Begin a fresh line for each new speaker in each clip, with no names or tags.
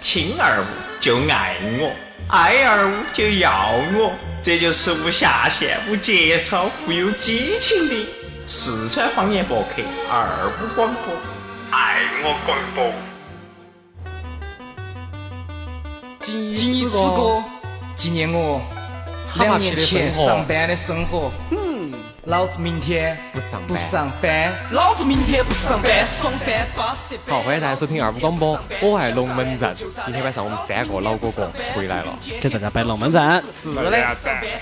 听二五就爱我，爱二五就要我，这就是无下限、无节操、富有激情的四川方言博客二五广播，爱我广播。
仅以此歌纪念我两年前上班的生活。老子明天
不上班
不上班，老子明天不上班，爽翻巴适的。
好，欢迎大家收听二五广播，我爱龙门阵。今天晚上我们三个老哥哥回来了。
给大家摆龙门阵。
是的。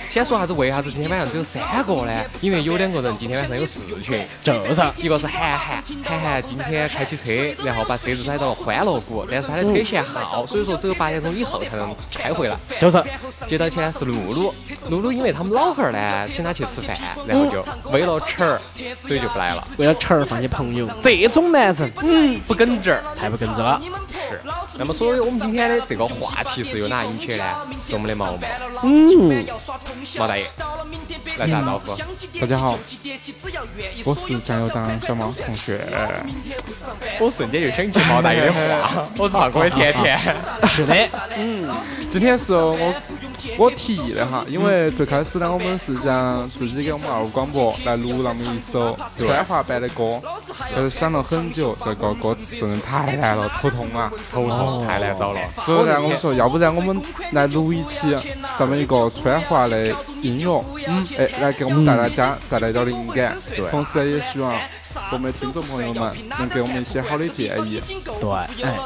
先说啥子？为啥子今天晚上只有三个呢？因为有两个人今天晚上有事情，
就是
一个是韩寒，韩寒今天开起车，然后把车子开到了欢乐谷，但是他的车限号，所以说只有八点钟以后才能开回来。
就是。
接到起呢是露露，露露因为他们老汉儿呢请他去吃饭，然后就为了吃儿，所以就不来了。
为了吃儿放弃朋友，这种男人，嗯，不耿直，太不耿直了。
是。那么，所以我们今天的这个话题是由哪引起的呢？是我们的毛毛。
嗯。
毛大爷，来打招呼。
大家好，我是酱油党小毛同学。
我瞬间就想起毛大爷的话，我是胖哥的甜甜。
是的。
嗯。今天是我。我提议的哈，因为最开始呢，我们是想自己给我们二五广播来录那么一首川话版的歌，但是想了很久，这个歌词真的太难了，头痛啊，
头痛，太难找了。
所以呢，我们说，要不然我们来录一期这么一个川话的音乐，嗯，哎，来给我们大家带来点灵感。
对，
同时也希望。我们的听众朋友们能给我们一些好的建议，
对，哎，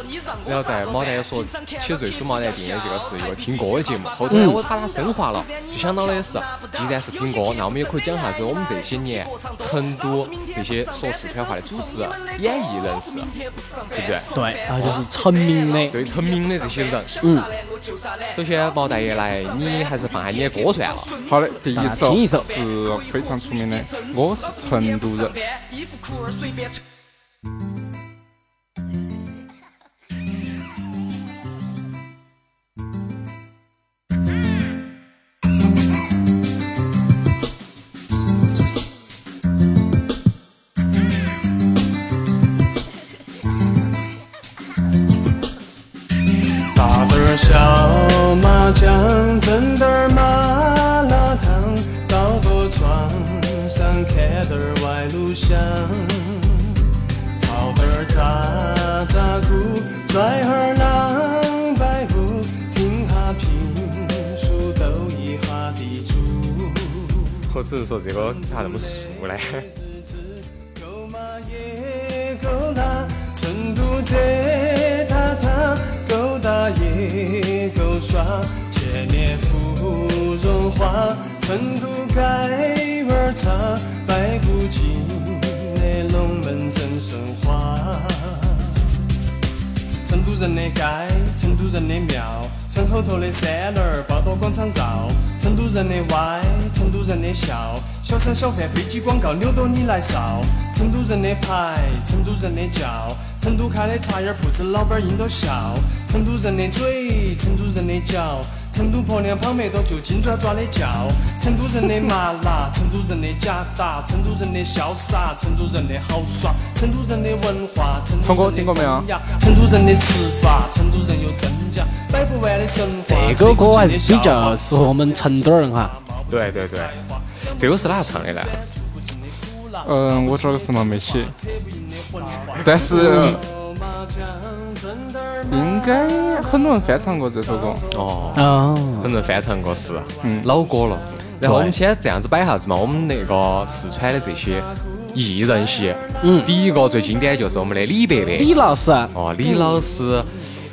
然后在毛蛋说起最初毛蛋定的这个是一个听歌的节目，后头呢我把它升华了，就想到的是，既然是听歌，那我们也可以讲下子我们这些年成都这些说四川话的主持人、演艺人士，对不对？
对，然后就是成名的，
对成名的这些人，
嗯。
首先毛大爷来，你还是放下你的歌算了。
好的，第一首
一首
是非常出名的，我是成都人。裤儿随便。
只是说这个咋那么素呢？
够麻也够辣，成都这塔塔，够大也够耍，千年芙蓉花，成都盖碗茶，白骨精。龙门阵神话，成都人的街，成都人的庙，城后头的三轮儿，报到广场绕。成都人的歪，成都人的笑，小商小贩飞机广告扭到你来扫。成都人的牌，成都人的叫，成都开的茶叶铺子老板儿应到笑。成都人的嘴，成都人的脚。成都婆娘跑没多就金爪爪的叫，成都人的麻辣，成都人的假打，成都人的潇洒，成都人的好耍，成都人的文化，成都人的风雅，成都人的吃法，成都人有真假，摆不完的神话。
这个歌还是比较适合我们成都人哈。
对对对，这个是哪唱的呢？
嗯，我这个什么没写，但是。应该很多人翻唱过这首歌。
哦，很多人翻唱过是，嗯，老歌了。然后我们先这样子摆下子嘛，我们那个四川的这些艺人些，嗯，第一个最经典就是我们的李伯伯，
李老师，
哦，李老师。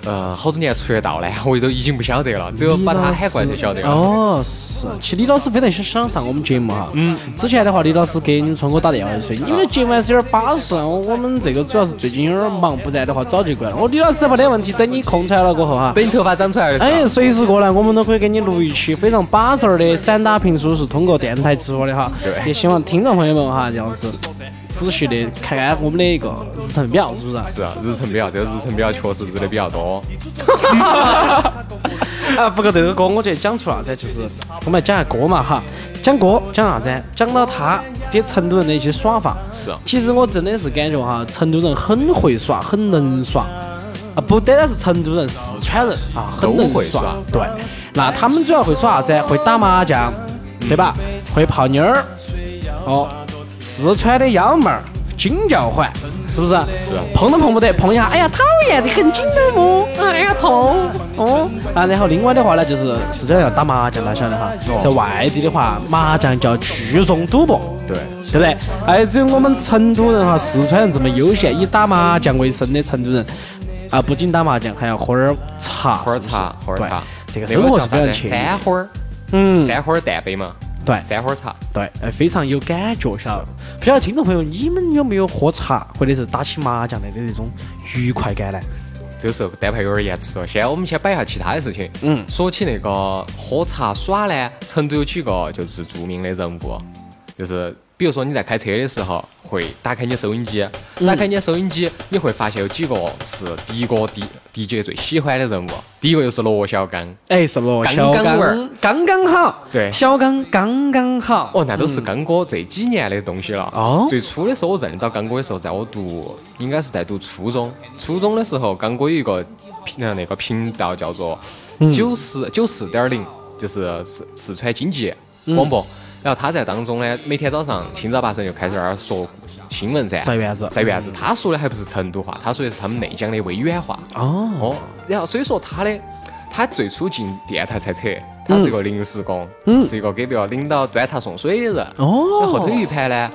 呃，好多年出得到呢，我都已经不晓得了，只有把他喊过来才晓得。
哦，是，其实李老师非常想想上我们节目哈。嗯。之前的话，李老师给你们聪哥打电话说，你们的节目还是有点巴适，我们这个主要是最近有点忙，不然的话早就过来了。我李老师没得问题，等你空出来了过后哈，
等你头发长出来的时候，
哎，随时过来，我们都可以给你录一期非常巴适的散打评书，是通过电台直播的哈。
对。
也希望听众朋友们哈，就是。仔细的看看我们的一个日程表，是不是？
是啊日程表，这个日程表确实日的比较多。
啊，不过这个歌我觉得讲出啥子，就是我们来讲下歌嘛哈。讲歌讲啥子？讲到他给成都人的一些耍法。
是。
其实我真的是感觉哈，成都人很会耍，很能耍。啊，不单单是成都人，四川人啊，很能
耍
对，那他们主要会耍啥子？会打麻将，对吧？会泡妞儿。哦，四川的幺妹儿金叫唤，是不是？
是
碰都碰不得，碰一下，哎呀，讨厌的很，紧的么？哎呀，痛。哦，啊，然后另外的话呢，就是四川要打麻将，大家晓得哈。在外地的话，麻将叫聚众赌博。
对，
对不对？哎，只有我们成都人哈，四川人这么悠闲，以打麻将为生的成都人啊，不仅打麻将，还要喝点儿茶，
喝点
儿
茶，喝点茶。
这个生活？是非常惬意。
三花儿，
嗯，
三花儿蛋杯嘛，
对
三花茶。
对，哎，非常有感觉，晓得不？不晓得听众朋友你们有没有喝茶或者是打起麻将来的那种愉快感呢？
这个时候单排有点延迟了，先我们先摆一下其他的事情。
嗯
说起那个喝茶耍呢，成都有几个就是著名的人物，就是比如说你在开车的时候会打开你收音机，打开你的收音机，你会发现有几个是第一个 DJ 最喜欢的人物，第一个就是罗小刚。
哎，是罗小
刚
刚刚好，
对
小刚刚刚好。
哦，那都是刚哥这几年的东西了。
哦
最初的时候我认到刚哥的时候，在我读应该是在读初中。初中的时候，刚哥有一个那个频道叫做九十九四点零，就是四四川经济广播。然后他在当中呢，每天早上清早八晨就开始在那儿说新闻噻，
在院子。
在院子。他说的还不是成都话，他说的是他们内江的威远话。
哦，
哦，然后所以说他的他最初进电台才扯，他是一个临时工，是一个给别个领导端茶送水的。人。
哦。
那后头一盘呢，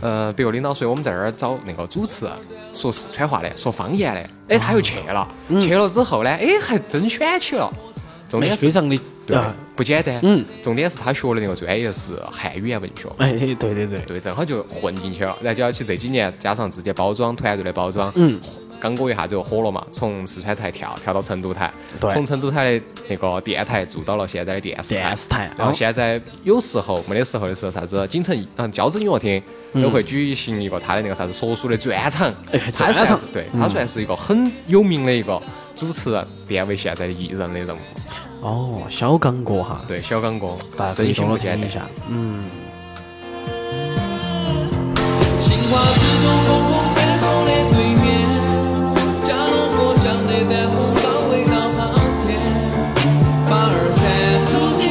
呃，别个领导说我们在那儿找那个主持说四川话的，说方言的，哎，他又去了，去了之后呢，哎，还真选起了。重点是
非常的
对。
啊，
不简单，
嗯，
重点是他学的那个专业是汉语言文学。
哎，对对对，
对，正好就混进去了。然后就要起这几年，加上自己包装团队的包装，
嗯，
刚过一下子就火了嘛，从四川台跳跳到成都台，
对。
从成都台的那个电台做到了现在的电视台。
电视台
然后
哦
现在有时候没得时候的时候，啥子？锦城嗯交子音乐厅都会举行一个他的那个啥子说书的专场，
哎
他算
专场
是对他算是一个很有名的一个主持人，变为现在的艺人的人物。
哦，小刚哥哈，
对，小刚哥
大家可以。听一下。嗯，
新华字中空空闪烁的对面，加农过江的丹红高纬到航天，八二三路店，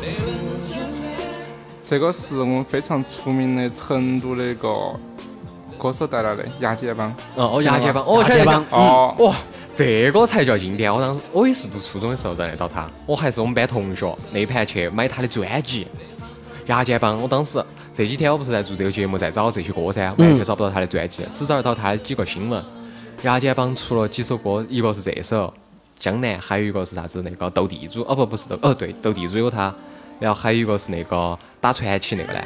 雷文圈圈。
这个是我们非常出名的成都的一个歌手带来的牙尖帮。
哦哦，牙尖帮，哦，
牙尖帮
哦，
哇，这个才叫经典！我当时我也是读初中的时候认得到他，我还是我们班同学，那盘去买他的专辑《牙尖帮》。我当时这几天我不是在做这个节目，在找这些歌噻，完全找不到他的专辑，只找得到他的几个新闻。牙尖帮出了几首歌，一个是这首《江南》，还有一个是啥子那个斗地主，哦不不是斗，哦对，斗地主有他，然后还有一个是那个打传奇那个呢。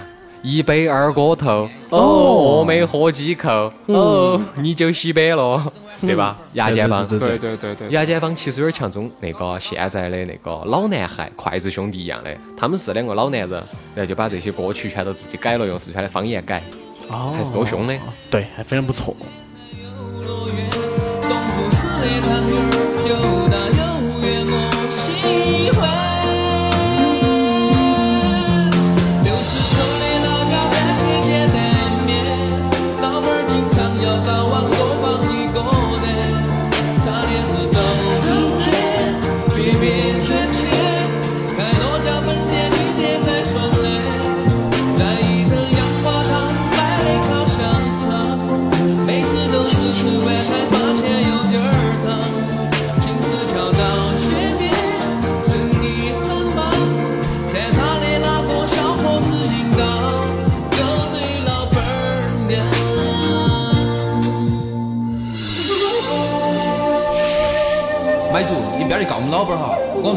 一杯二锅头，哦，我没喝几口，哦，你就洗白了，对吧？牙尖帮，
对
对对对对，
牙尖帮其实有点像中那个现在的那个老男孩筷子兄弟一样的，他们是两个老男人，然后就把这些歌曲全都自己改了，用四川的方言改，
哦，
还是多凶的。
对，还非常不错。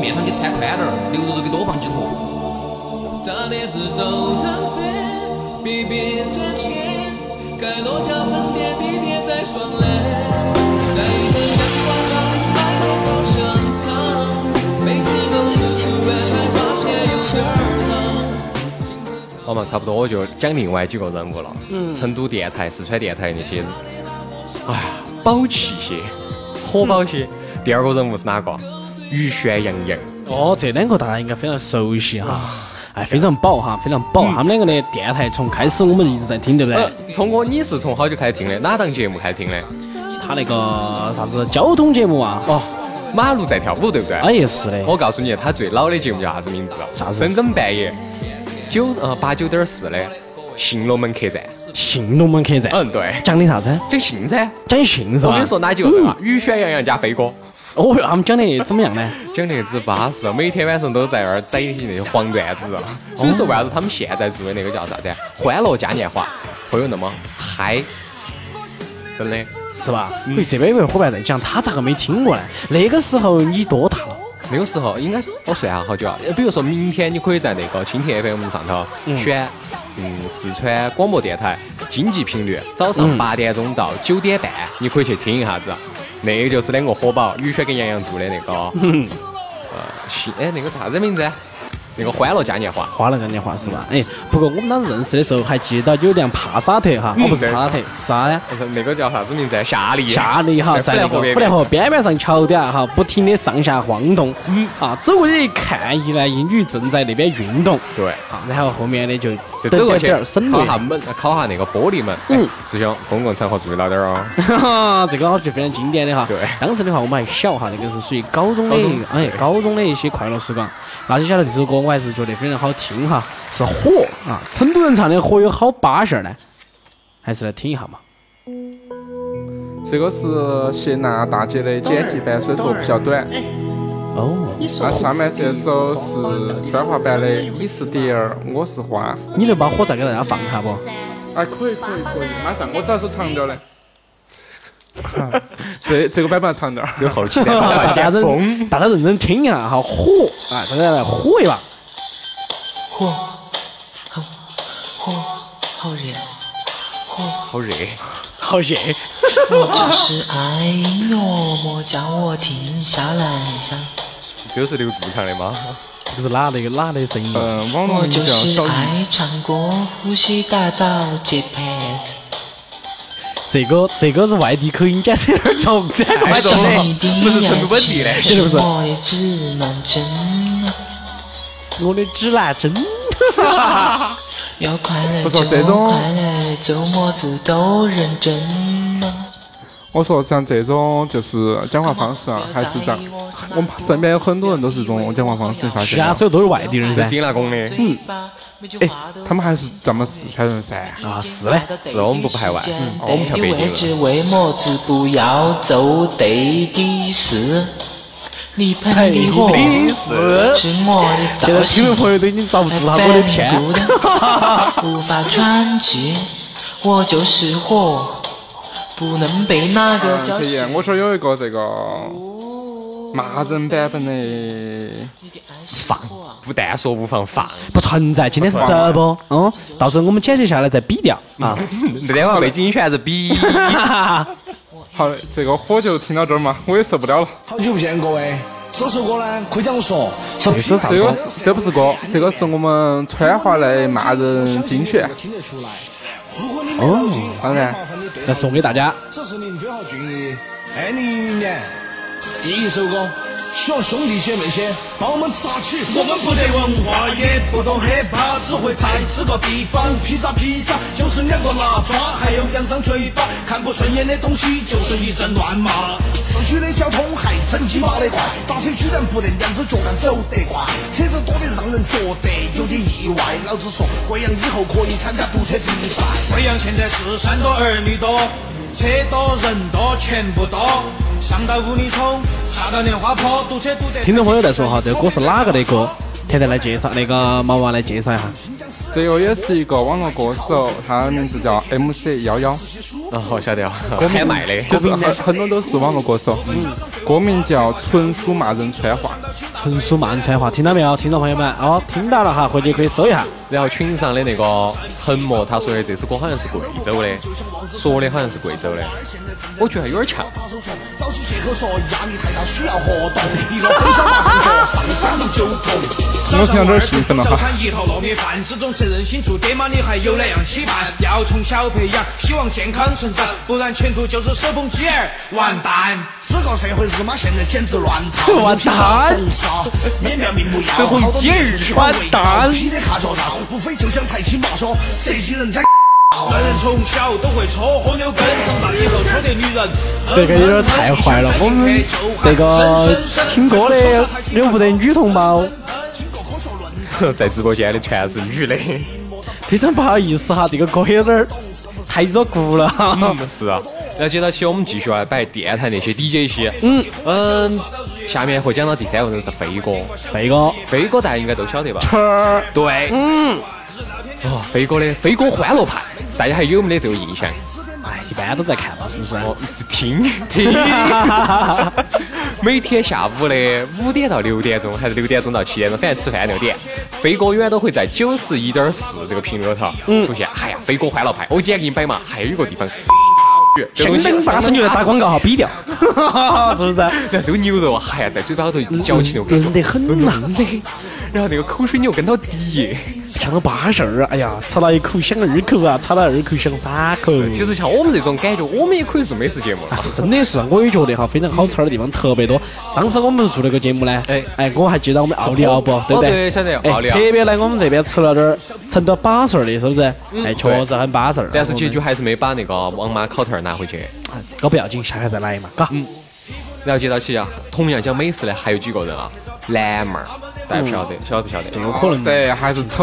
面
上给摊宽点儿，牛肉都给多放几坨。
炸碟子都摊飞，比比赚钱，开多家分店，地点在双连，在一等阳光堂买了烤香肠，每次都是吃完才发现有点儿烫。
好嘛，差不多我就讲另外几个人物了。嗯，成都电台、四川电台那些，哎呀，宝气些，火爆些。第二个人物是哪个？于轩、杨洋。
哦，这两个大家应该非常熟悉哈，哎，非常饱哈，非常饱。他们两个的电台从开始我们一直在听，对不对
呃？，聪哥，你是从好久开始听的？哪档节目开始听的？
他那个啥子交通节目啊。
哦，马路在跳舞，对不对？
哎也是的。
我告诉你，他最老的节目叫啥子名字？
啥子
深更半夜九呃八九点四的《新龙门客栈》。
新龙门客栈。
嗯，对，
讲的啥子？
讲信噻。
讲信是吧？
我跟你说哪几个人啊？雨轩、杨洋加飞哥。
哦，他们讲的怎么样呢？
讲的之巴适，每天晚上都在那儿宰一些那些黄段子。所以说，为啥子他们现在做的那个叫啥子？欢乐嘉年华会有那么嗨？真的
是吧？喂，这边有个伙伴在讲，他咋个没听过呢？那个时候你多大了？
那个时候应该是我算下好久啊。比如说明天你可以在那个蜻蜓 FM 上头选，嗯，四川广播电台经济频率，早上八点钟到九点半，你可以去听一下子。那个就是两个火宝，雨轩跟杨洋做的那个，呃，新哎那个啥子名字？那个欢乐嘉年华，
欢乐嘉年华是吧？哎，不过我们当时认识的时候还记得有辆帕萨特哈，哦不是帕萨特，啥呀？
那个叫啥子名字？夏利。
夏利哈，在那个虎兰河边边上桥底下哈，不停的上下晃动。嗯。啊，走过去一看，一男一女正在那边运动。
对。
啊，然后后面的就
就走过去
敲
下门，敲下那个玻璃门。嗯。师兄，公共场合注意了点哦。
哈哈，这个是非常经典的哈。
对。
当时的话我们还小哈，那个是属于高中的，哎，高中的一些快乐时光。那就晓得这首歌，我还是觉得非常好听哈，是火啊！成都人唱的《火》有好巴适呢，还是来听一下嘛。
这个是谢娜大姐的剪辑版，所以说比较短。
哦。
那下面这首是川话版的《你是蝶儿，我是花》。
你能把火再给大家放一下不？
哎，可以可以可以，马上，我只要是长调的。这这个版本长点儿，
这个后期的，
大家认大家认真听一下哈，火啊，大家来火一把，
火，好，火，好热，火，
好热，
好热。
我就是爱音乐，莫叫我停下来。
这是刘柱唱的吗？
这是哪那个哪的声音？
嗯，网络名叫小
爱唱歌，呼吸打造节拍。
这个这个是外地口音，简直有点重，
太重了，不是成都本地的，
是不是？
我的指南针，
我的指南针，
要快乐
不说这种
快乐，周末子都认真。
我说像这种就是讲话方式啊，还是这样。我们身边有很多人都是这种讲话方式，发现
是啊，所以都是外地人噻。
顶拉工的，
嗯。
哎，他们还是咱们四川人噻。
啊，是嘞，
是我们不排外，嗯，我们像北京人。
为么子不要做对的事？你喷的是我的
现在听众朋友都已经遭不住了，我的天！
无法喘气，我就是火，不能被哪个叫醒。
我说有一个这个骂人版本的
放。不但说无妨放，
不存在。今天是直播，嗯，到时候我们剪辑下来再比掉啊。
那电话背景音全是比。
好的，这个火就听到这儿嘛，我也受不了了。
好久不见各位，这首歌呢，可以这样说，
这首啥？这个是这不是歌，这个是我们川话来骂人精选。
哦，
当然，
来送给大家。
这是林飞和俊逸二零一零年第一首歌。希望兄弟姐妹些帮我们扎起。我们不得文化，也不懂 hiphop，只会在这个地方劈叉劈叉，就是两个拿抓，还有两张嘴巴。看不顺眼的东西就是一阵乱骂。市区的交通还真鸡巴的快，打车居然不能两只脚杆走得快，车子多得让人觉得有点意外。老子说贵阳以后可以参加堵车比赛。贵阳现在是山多儿女多，车多人多钱不多，上到五里冲，下到莲花坡。
堵车堵得听众朋友在说哈，这个歌是哪个的歌？甜甜来介绍，那个毛娃来介绍一下。
这个也是一个网络歌手，他的名字叫 MC 幺幺。
哦，晓得了，喊麦的，
就是很很多都是网络歌手。嗯，歌名叫《纯属骂人川话》。
纯属骂人川话，听到没有，听众朋友们？哦，听到了哈，回去可以搜一下。
然后群上的那个沉默，他说的这首歌好像是贵州的，说的好像是贵州的，我觉得有点像。找起借口说压力太大需要活动，一个本小马上说上山就痛。
我听到这儿兴奋了哈。
一套糯米饭，这种责任心做爹妈，你还有哪样期盼？要从小培养，希望健康成长，不然前途就是手捧鸡儿完蛋。这个社会日妈现在简直乱套，
完蛋。
免掉名不要，
手捧鸡儿完蛋。
劈的卡脚大，不非就想抬起马说，这些人家男人从小都会搓和牛根，长大以后搓得女人。
这个有点太坏了。我们这个听歌的有不得女同胞，
在直播间的全是女的。
非常不好意思哈，这个歌有点儿太入骨了。
嗯，是啊。然后接到起，我们继续来摆电台那些 DJ 些。嗯嗯，下面会讲到第三个人是飞哥。
飞哥，
飞哥大家应该都晓得吧？对，
嗯，
哦，飞哥的飞哥欢乐派，大家还有没得这个印象？
哎，一般都在看嘛，是不是？
哦，听 听。每天下午的五点到六点钟，还是六点钟到七点钟，反正吃饭六点，飞哥永远都会在九十一点四这个频率里头出现。哎呀，飞哥欢乐派，我今天给你摆嘛，还有一个地方。
相当巴适，牛来打广告哈，比掉，是不是？
然后这个牛肉哎呀在嘴巴里头嚼起那个
嫩得很呐。
的，然后那个口水牛跟到滴，
像个巴适儿。哎呀，吃了一口想二口啊，吃了二口想三口。
其实像我们这种感觉，我们也可以做美食节目。
是真的是，我也觉得哈，非常好吃的地方特别多。上次我们做那个节目呢，哎哎，我还记得我们奥利奥不，对不对？
对，晓得奥利奥。
特别来我们这边吃了点儿成都巴适的，是不是？哎，确实很巴适。
但是结局还是没把那个王妈烤头拿回去。
这个不要紧，下回再来嘛，嘎。
嗯。然后接到起啊，同样讲美食的还有几个人啊，蓝妹儿，大家不晓得，晓得不晓得？
这个可能
对，还是吃，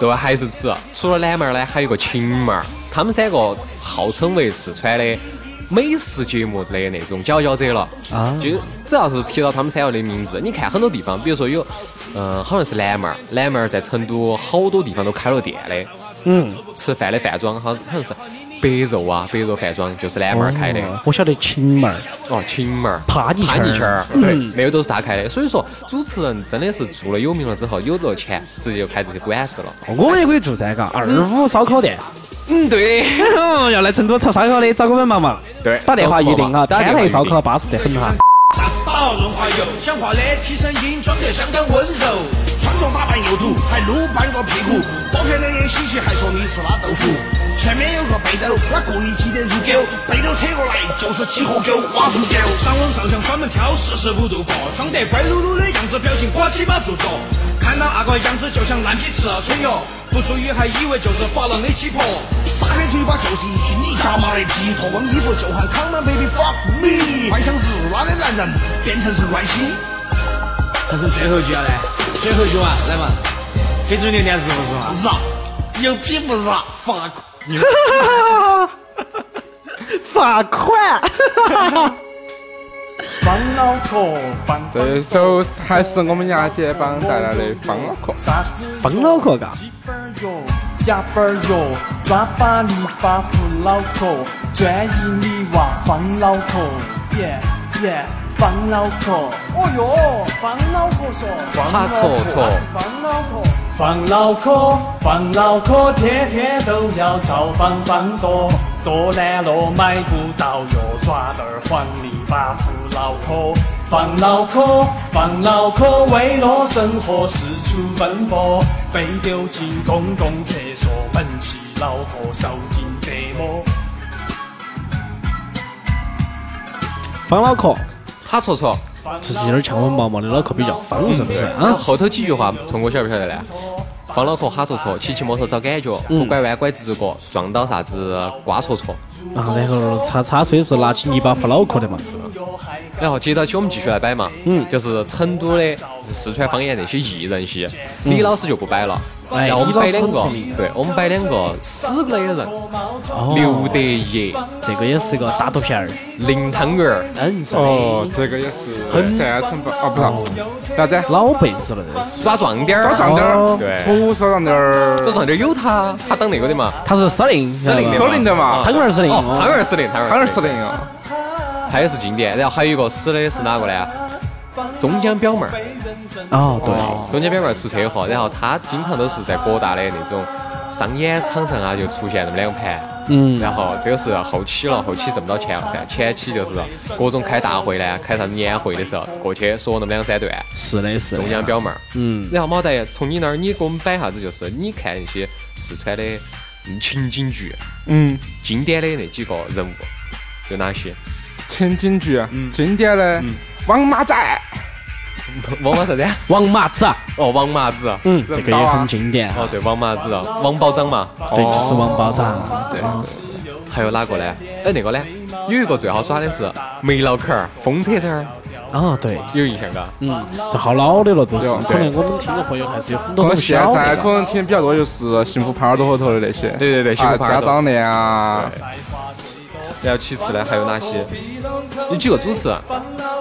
对，还是吃。除了蓝妹儿呢，还有个秦妹儿，他们三个号称为四川的美食节目的那种佼佼者了。啊。就只要是提到他们三个的名字，你看很多地方，比如说有，嗯，好像是蓝妹儿，蓝妹儿在成都好多地方都开了店的。
嗯。
吃饭的饭庄，好好像是。白肉啊，白肉饭庄就是南门儿开的。
我晓得秦门儿，
哦，秦门儿，
帕尼
帕尼圈儿，对，那个都是他开的。所以说，主持人真的是做了有名了之后，有了钱，直接就开这些馆子了。
我们也可以做噻，嘎，二五烧烤店。
嗯，对，
要来成都吃烧烤的，找我们忙忙。
对，
打电话预定哈，天台烧烤巴适得很哈。
三宝润滑油，讲话的提声音装得相当温柔，穿着打扮又土，还露半个屁股，多漂亮眼稀奇，还说你是拉豆腐。前面有个背篼，他故意挤得如狗，背篼扯过来就是几盒狗，哇如狗。上网上想专门挑四十五度过，装得乖噜噜的样子，表情呱唧巴做作。看到那个样子就像烂皮吃了春药，不注意还以为就是发廊的鸡婆。撒开嘴巴就是一句你家妈的屁，脱光衣服就喊 Come on baby fuck me，幻想日拉的男人变成陈冠希。但是最后一句了嘞，最后一句话来嘛，给嘴脸脸是不是嘛？是啊，有屁不是啊，罚款。
罚款！
方脑壳，
这首还是我们牙姐帮带来的方脑壳。
方脑壳，嘎。
夹板儿哟，抓把泥巴扶脑壳，专一你娃方脑壳，耶耶，方脑壳。哦哟，方脑壳说，
他错错。
方脑壳，方脑壳，方脑壳，天天都要找方方多，多难了买不到哟，抓点儿黄泥巴扶脑壳。放脑壳，放脑壳，为了生活四处奔波，被丢进公共厕所，闷起脑壳，受尽折磨。
方脑壳，
他错错，
就是有点像我们毛毛的脑壳比较方，是不是？
啊，后头几句话，聪哥晓不晓得呢？方脑壳哈戳戳，骑骑摩托找感觉，不拐弯拐直过，撞到啥子瓜戳戳。
啊，然后擦擦水是拿起泥巴扶脑壳的嘛。
然后接到起我们继续来摆嘛，嗯，就是成都的四川方言那些艺人些，李老师就不摆了。
哎，
我们摆两个，
对，
我们摆两个死过的人，刘德业，
这个也是个大肚皮儿，
林汤圆儿，
嗯，
哦，这个也是很擅长吧？哦，不是，啥子？
老辈子了，
抓壮点儿，
抓壮点儿，
对，
不抓壮点儿，
抓壮点儿有他，他当那个的嘛，
他是司令，
司令
司令的嘛，
汤圆儿司令，
汤圆儿司令，汤
圆儿司令啊，
他也是经典。然后还有一个死的是哪个呢？中江表妹儿。
哦，对，
中江表妹儿出车祸，然后她经常都是在各大的那种商演场上啊，就出现那么两盘。
嗯，
然后这个是后期了，后期挣不到钱了噻，前期就是各种开大会呢，开啥子年会的时候过去说那么两三段。
是的，是。
中江表妹儿。
嗯。
然后毛得从你那儿，你给我们摆啥子？就是你看那些四川的情景剧，
嗯，
经典的那几个人物有哪些？
情景剧，嗯，经典的王马仔。
王马啥子？
王麻子啊，
哦，王麻子。
嗯，这个也很经典啊。
哦，对，王麻子，王保长嘛。
对，就是王保长。
对。还有哪个呢？哎，那个呢？有一个最好耍的是梅老坎儿、风车车儿。
啊，对，
有印象嘎。
嗯，这好老的了，都是。可能我们听众朋友还是有很多
现在可能听的比较多就是幸福耙耳朵后头的那些。
对对对，幸福耙耳朵。
家长恋啊。
然后其次呢，还有哪些？有几个主持，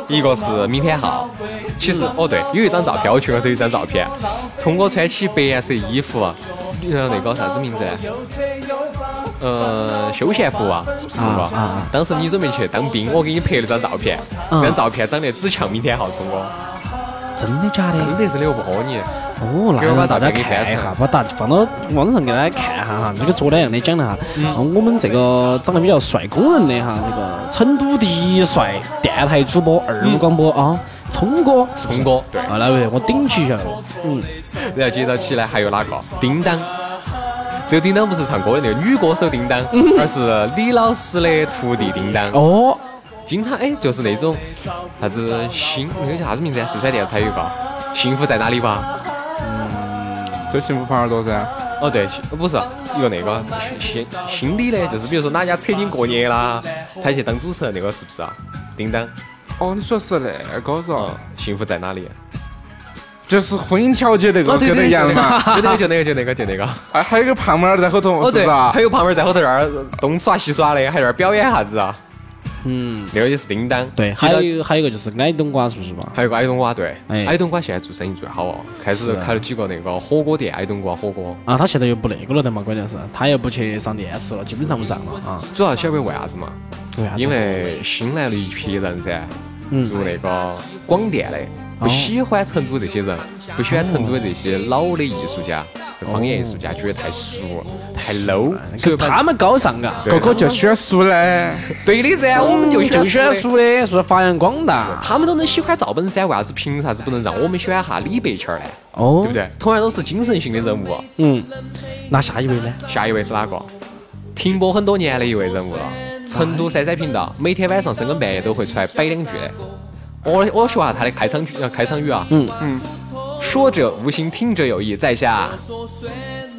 一个是明天浩。其实哦对，有一张照片，我群里头有一张照片，聪哥穿起白色衣服，呃那个啥子名字？呃，休闲服啊，是不是聪哥？当时你准备去当兵，我给你拍了张照片，那张照片长得只像明天浩聪哥。
真的假的？
真的是的，我不唬你。
哦，那把大家看一下，把大放到网上给大家看一下哈。这个昨天样的讲的哈，我们这个长得比较帅工人的哈，这个成都第一帅电台主播二五广播啊，聪哥，
聪哥，对，
啊，那位我顶起一下。嗯，
然后接着起来还有哪个？叮当，这个叮当不是唱歌的那个女歌手叮当，而是李老师的徒弟叮当。
哦，
经常哎，就是那种啥子新那个叫啥子名字？四川电视台有个幸福在哪里吧？
嗯就幸福耙耳朵噻。
哦对，不是一个那个心心理的，就是比如说哪家扯筋过年啦，他去当主持人，那个是不是啊？叮当。
哦，你说是那个是？
幸福在哪里？
就是婚姻调解那个跟那一样嘛。
就那个就那个就那个就那个。
哎，还有个胖妹儿在后头，是不是啊？
还有胖妹儿在后头那儿东耍西耍的，还在那儿表演啥子啊？
嗯，
那个也是叮当，
对，还有还有一个就是矮冬瓜，是不是嘛？
还有个矮冬瓜，对，矮冬瓜现在做生意最好哦，开始开了几个那个火锅店，矮冬瓜火锅。
啊，他现在又不那个了的嘛，关键是他又不去上电视了，基本上不上了啊。
主要晓得为啥子嘛？
为啥子？
因为新来了一批人噻，做那个广电的，不喜欢成都这些人，不喜欢成都的这些老的艺术家。方言艺术家觉得太俗、太 low，
所以他们高尚啊，
个个就喜欢俗的。
对的噻，我们就
就喜欢俗的，说发扬光大。
他们都能喜欢赵本山，为啥子凭啥子不能让我们喜欢哈李白儿呢？
哦，
对不对？同样都是精神性的人物。
嗯，那下一位呢？
下一位是哪个？停播很多年的一位人物了。成都三三频道每天晚上深更半夜都会出来摆两句的。我我说下他的开场句，呃，开场语啊。
嗯嗯。
说者无心，听者有意，在下，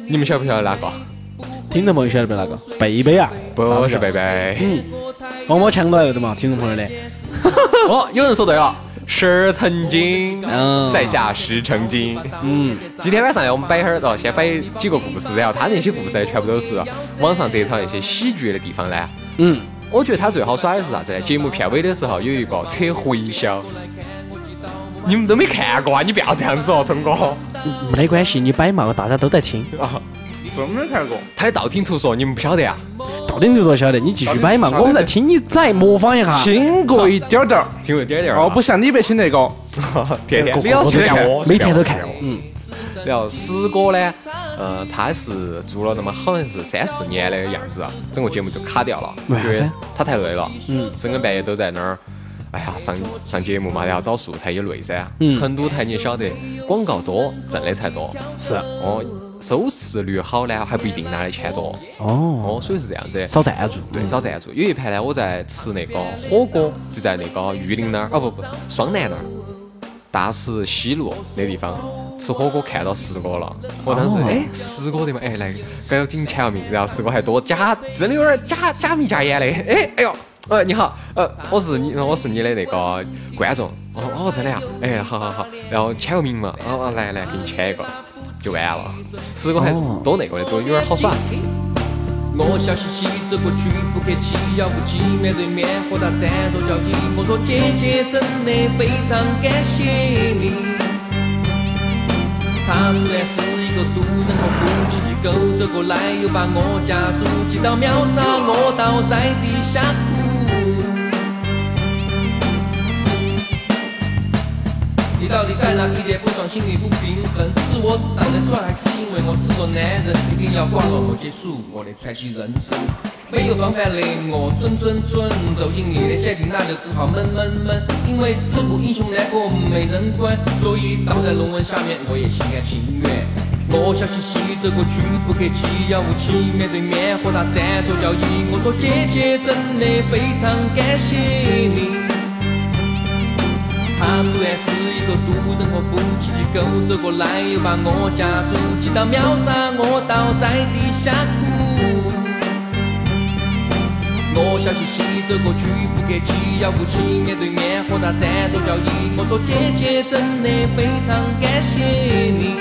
你们晓不晓得哪个？
听众朋友晓得不？哪个？贝贝啊？
不是贝贝。
嗯，帮我抢到来的嘛，听众朋友的。
哦，有人说对了，是曾经，在下石曾经。
嗯，
今天晚上我们摆会儿哦，先摆几个故事，然后他那些故事全部都是网上摘抄一些喜剧的地方呢。
嗯，
我觉得他最好耍的是啥子？节目片尾的时候有一个扯回销。你们都没看过啊！你不要这样子哦，聪哥。
没得关系，你摆嘛，大家都在听
啊。真没看过。
他的道听途说，你们不晓得啊？
道听途说晓得，你继续摆嘛，我们在听你再模仿一下。
听过一点点儿，
听过一点点儿。
哦，不像李白清那个，
天天
每天都看，每天都看。
嗯。然后石哥呢，呃，他是做了那么好像是三四年的样子，整个节目就卡掉了，
觉得
他太累了。
嗯。
深更半夜都在那儿。哎呀，上上节目嘛，然后找素材也累噻。
嗯。
成都台你也晓得，广告多挣的才多。
是。
哦，收视率好呢，还不一定拿的钱多。
哦。
哦，所以是这样子。
找赞助。
对，找赞助。有一盘呢，我在吃那个火锅，就在那个玉林那儿，哦不不，双楠那儿，大石西路那地方吃火锅，看到石哥了。我当时哎，石哥的嘛，哎来，赶紧签个名。然后石哥还多假，真的有点假假眉假眼的。哎哎呦。呃，你好，呃，我是你，我是你的那个观众，哦哦，真的呀，哎，好好好，然后签个名嘛，哦哦，来来，给你签一个，就完了。十个还是多那个的，多有点好耍。我笑嘻嘻走过去，不客气，要不起，面对面和他站着交易。我说姐姐真的非常感谢你。他突然是一个独人和夫妻的狗走过来，又把我家住几刀秒杀，我倒在地下哭。你到底在哪？一点不爽，心里不平衡。是我长得帅，还是因为我是个男人？一定要挂了我结束我的传奇人生。没有方法的我，蠢蠢蠢，走进你的陷阱，那就只好闷闷闷。因为自古英雄难过没人管，所以倒在龙纹下面，我也心甘情愿。我笑嘻嘻走过去，不客气，要不起，面对面和他站着交易。我说姐姐真的非常感谢你。他突然是。
个渡人和夫妻机构走过来，又把我家住挤到秒杀，我倒在地下哭。我笑嘻嘻走过去，不客气，要不起，面对面和他站着交易。我说姐姐真的非常感谢你。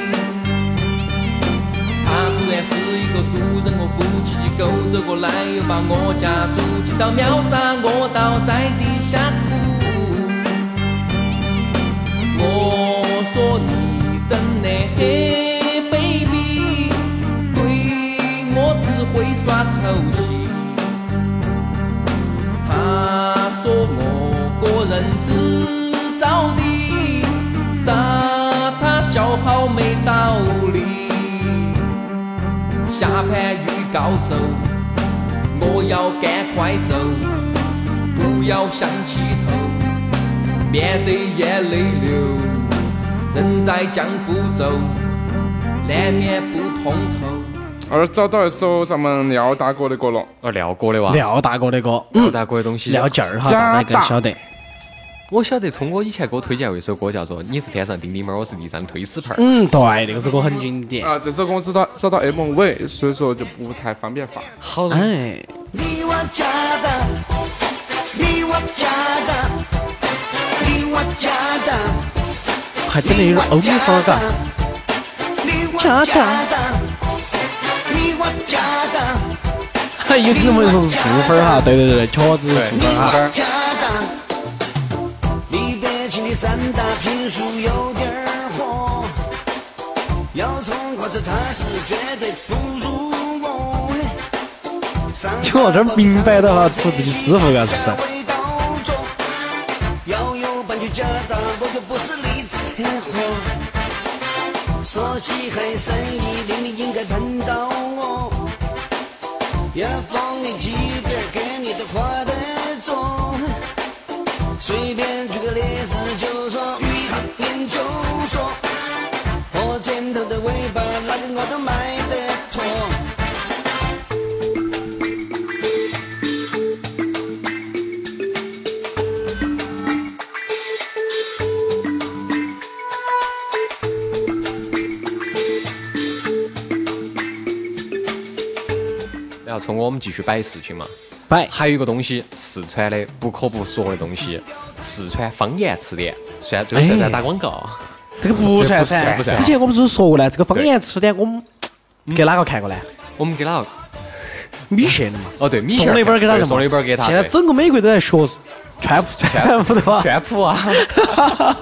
他突然是一个渡人和夫妻机构走过来，又把我家住挤到秒杀，我倒在地下哭。说你真的很卑鄙，对我只会耍偷戏。他说我个人只找你，傻他笑好没道理。下盘遇高手，我要赶快走，不要想起头。面对眼泪流，人在江湖走，难免不碰头。
而找到一首咱们廖大哥的歌了，
哦，廖哥的哇，
廖大哥的歌，
廖大哥的东西，
廖劲儿哈，大家更
大
晓得。
我晓得，聪哥以前给我推荐过一首歌，叫做《你是天上叮叮猫，我是地上推屎盆儿》。
嗯，对，那个首歌很经典。
啊，这首歌我知道找到 MV，所以说就不太方便放。
好，
哎，
你我家的，你我家的，你我家的，
还真的有点欧美范儿，嘎。
你我家的，你我家的，
还有听众朋友说是素粉儿哈，对对对，确实是素粉儿哈。
家的。离北京的三大评书有点儿火，要从过这他是绝对不如我。
就我这儿明白的哈，图自己师傅嘎是不是？
天，火。说起黑生意，令你应该碰到我，要放你几点儿给你的话得着。随便举个例子，就说鱼行研究所，火箭头的尾巴，哪个我都卖得脱。
从我们继续摆事情嘛。
摆
还有一个东西，四川的不可不说的东西，四川方言词典，算这个算不算打广告？
这个不算
噻
之前我们是不是说过呢？这个方言词典我们给哪个看过呢？
我们给哪个？
米线的嘛。
哦，对，米线
送了一本儿给他
送了一本儿给他。
现在整个美国都在学川普川普的话。
川普啊。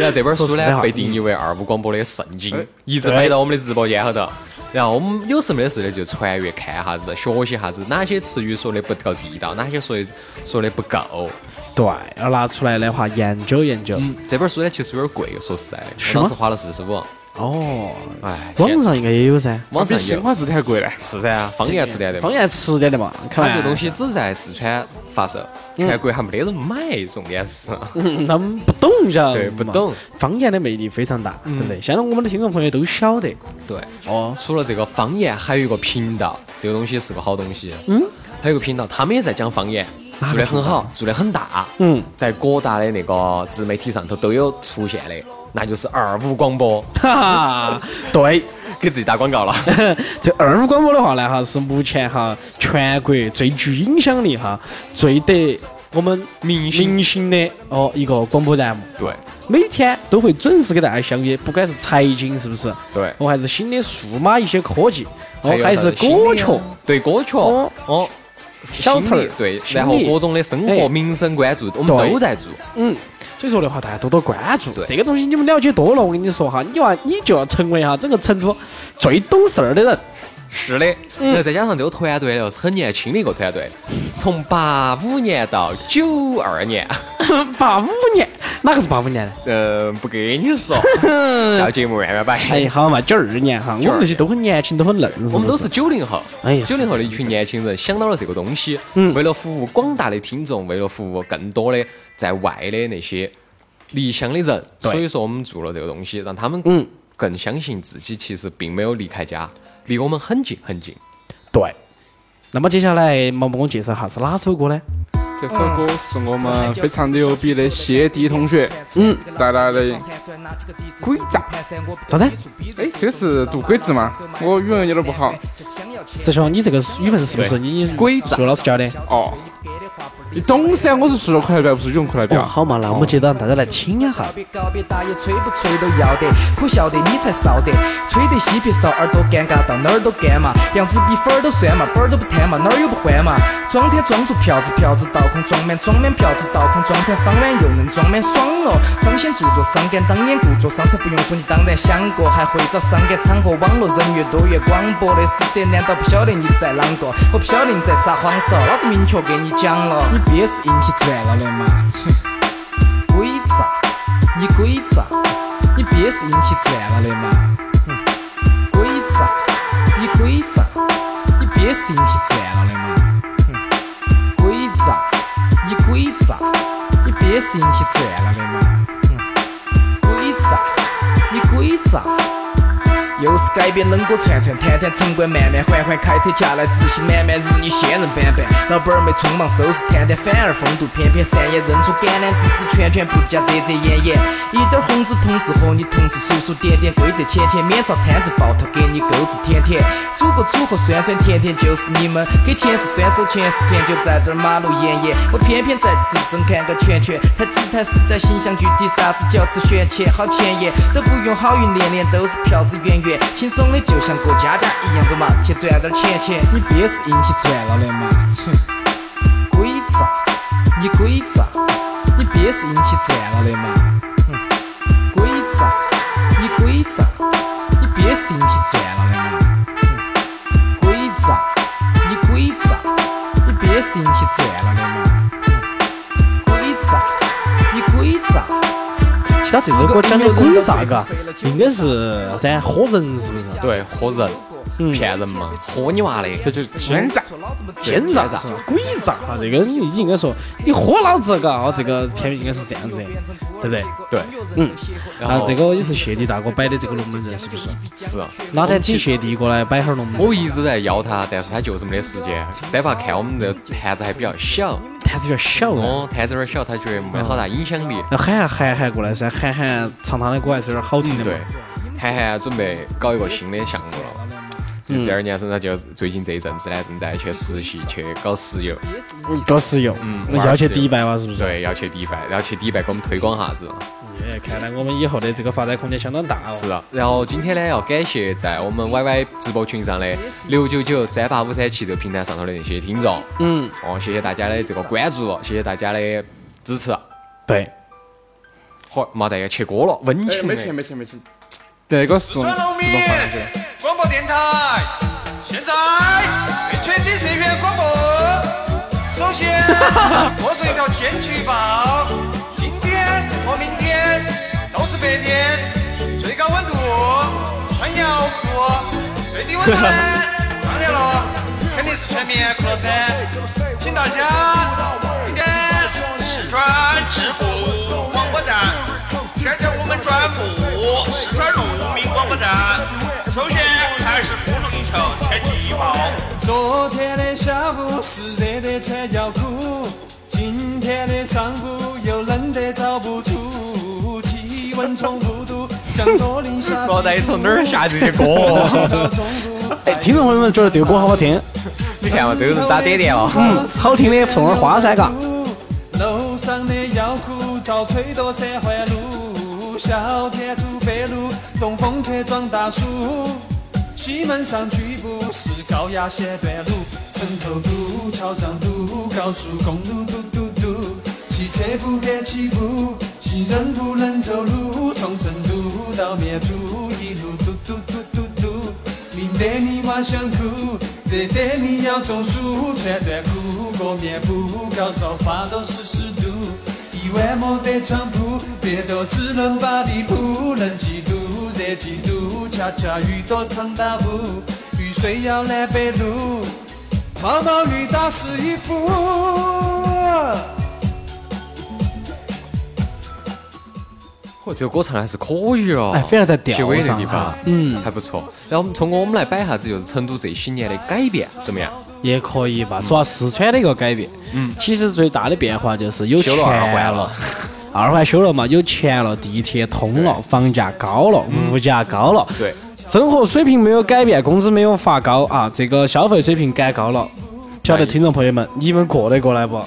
然后这本书呢被定义为二五广播的圣经
哎，
一直摆到我们的直播间后头。然后我们有事没得事的就传阅看哈子，学习哈子哪些词语说的不够地道，哪些说的说的不够。
对，要拿出来的话研究研究。
嗯，这本书呢其实有点贵，说实在的，当时花了四十五。
哦，
哎，
网上应该也有噻。
网上有
新华字典还贵嘞。
是噻，方言词典的嘛
方。言词典的嘛，
它这个东西只在四川发售，全国还没得人买，重点是。
嗯他们不懂，晓得
对不懂。
方言的魅力非常大，对不对？相信我们的听众朋友都晓得。
对，
哦，
除了这个方言，还有一个频道，这个东西是个好东西。嗯，还有个频道，他们也在讲方言，做得很好，做得很大。
嗯，
在各大的那个自媒体上头都有出现的，那就是二五广播，
哈哈，对，
给自己打广告了。
这二五广播的话呢，哈是目前哈全国最具影响力哈、最得我们
明星
明星的哦一个广播栏目，
对。
每天都会准时给大家相约，不管是财经是不是？
对，
我，还是新的数码一些科技，哦，还是歌曲。
啊，对歌曲。
哦。
哦，
小词儿。
对，然后各种的生
哎。
活民生关注，我们都在做。
嗯，所以说的话，大家多多关注。
对。
这个东西。你们了解多了，我跟你说哈，你娃你就要成为哈整个成都最懂事儿的人。
是的，然后再加上这个团队又是很年轻的一个团队，从八五年到九二年，
八五年，哪个是八五年的？
呃，不跟你说，下节目慢慢摆。
哎，好嘛，九二年哈，我们这些都很年轻，都很嫩，
我们都是九零后，
哎呀。
九零后的一群年轻人想到了这个东西，
嗯。
为了服务广大的听众，为了服务更多的在外的那些离乡的人，所以说我们做了这个东西，让他们
嗯
更相信自己其实并没有离开家，离我们很近很近。
对。那么接下来毛毛给我介绍下是哪首歌呢？
这首歌是我们非常牛逼的谢帝同学，嗯，带来的《鬼炸》。
啥子？
哎，这个是读鬼字吗？我语文有点不好。
师兄，你这个语文是不是你
鬼
数学老师教的？
哦，你懂噻，我是数学课代表，不是语文课代
哦，
表。
好嘛，那我们接着让大家来听一下。
别告别打野，吹不吹都要得，可笑的你才少得，吹得嬉皮少，耳朵尴尬到哪儿都干嘛，样子比粉儿都酸嘛，本儿都不贪嘛，哪儿又不欢嘛，装车装出票子，票子倒空，装满装满票子倒空，装成方碗又能装满爽哦，彰显著作伤感，当年故作伤残不用说，你当然想过，还会找伤感场合，网络人越多越广播的死得，难道不晓得你在啷个？我不晓得你在撒谎嗦，老子明确给你讲了，你憋是硬气赚了的嘛。鬼诈，你鬼诈，你憋是硬气赚了的嘛？鬼诈，你鬼诈，你憋是硬气赚了的嘛？鬼诈，你鬼诈，你憋是硬气赚了的嘛？鬼诈，你鬼诈。又是改编冷锅串串，摊摊城管慢慢缓缓，开车驾来自信满满，日你仙人板板。老板儿没匆忙收拾摊摊，反而风度翩翩，善言认出橄榄枝枝圈圈，不加遮遮掩掩。一点红纸同志和你同事数数点点，规则浅浅，免遭摊子爆头，给你钩子舔舔。组个组合酸酸甜甜，就是你们给钱是酸手，全是甜，就在这儿马路沿沿，我偏偏在吃正看个圈圈，太姿态实在形象具体，啥子叫吃玄切，好前沿，都不用好运连连，都是票子圆圆，轻松的就像过家家一样，走嘛，去赚点钱钱，你憋是硬气赚了的嘛，哼，鬼诈，你鬼诈，你憋是硬气赚了的嘛，哼，鬼诈，你鬼诈，你憋是硬气赚了的嘛，哼，鬼诈，你鬼诈，你憋是硬气赚了的嘛，哼，鬼诈，你鬼诈。
其他这首歌讲的鬼咋个？应该是在喝人是不是？
对，喝人，
嗯
骗人嘛，喝你娃的，
这就是奸诈。
奸诈是吧？鬼诈啊！这个你你应该说你喝老子嘎，哦，这个片名应该是这样子的，对不对？
对，
嗯，啊，
然后
这个也是谢帝大哥摆的这个龙门阵，是不是？
是啊。
哪天请谢帝过来摆会儿龙门阵？
我一直在邀他，但是他就是没得时间。待会看我们这盘子还比较小，
摊子有点小哦。
哦，摊子有点小，他觉得没好大影响力。
那喊下韩寒过来噻，韩寒唱他的歌还是有点好听的嘛
对。，韩寒准备搞一个新的项目了。就是这二年身上就最近这一阵子呢，正在去实习，去搞石油，
嗯搞石油，
嗯
要去迪拜嘛，是不是？
对，要去迪拜，然后去迪拜给我们推广下子。
耶，看来我们以后的这个发展空间相当大哦。
是啊，然后今天呢，要感谢在我们 YY 直播群上的六九九三八五三七这个平台上头的那些听众，
嗯，
哦，谢谢大家的这个关注，谢谢大家的支持。
对，
好，麻蛋要切锅了，温
哎，
情的
没钱没钱没钱，这个是自动
转农民
放上去的。
广播电台，现在为全体社员广播。首先，播送一条天气预报：今天和明天都是白天，最高温度穿摇裤，最低温度呢，当然了，肯定是穿棉裤了噻。请大家明天四川直播广播站，现在我们转播四川农民广播站。昨天的下午是热得穿腰裤，今天的上午又冷得找不出，气温 从五度降到零下。
毛蛋从哪儿下这些歌？
哎，听众朋友们觉得这个歌好不好听？
你看嘛，都是打点点哦。
嗯，好听的送点花噻，嘎。
楼上的腰裤遭吹到三环路，小天竺北路东风车撞大树，西门上去不是高压线断路，城头堵，桥上堵，高速公路堵堵堵，汽车不敢起步，行人不能走路，从成都到绵竹一路堵堵堵堵堵。明得你娃想哭，这得你要中暑，穿短裤裹棉布，高烧发到四十度，一晚没得床铺，别都只能把地铺，冷几度，热几度，恰恰遇到长大雾，雨水要南北路，毛毛雨打湿衣服。
嚯，这个歌唱的还是可以哦，
哎非常在调
结尾那
上
地方，
嗯
还不错。然后我们通过我们来摆一下子，就是成都这些年的改变怎么样？
也可以吧。说下四川的一个改变，嗯，其实最大的变化就是有
修了二环
钱
了，
二环修了嘛，有钱了，地铁通了，房价高了，物价高了，
对，
生活水平没有改变，工资没有发高啊，这个消费水平改高了。晓得听众朋友们，你们过得过来不？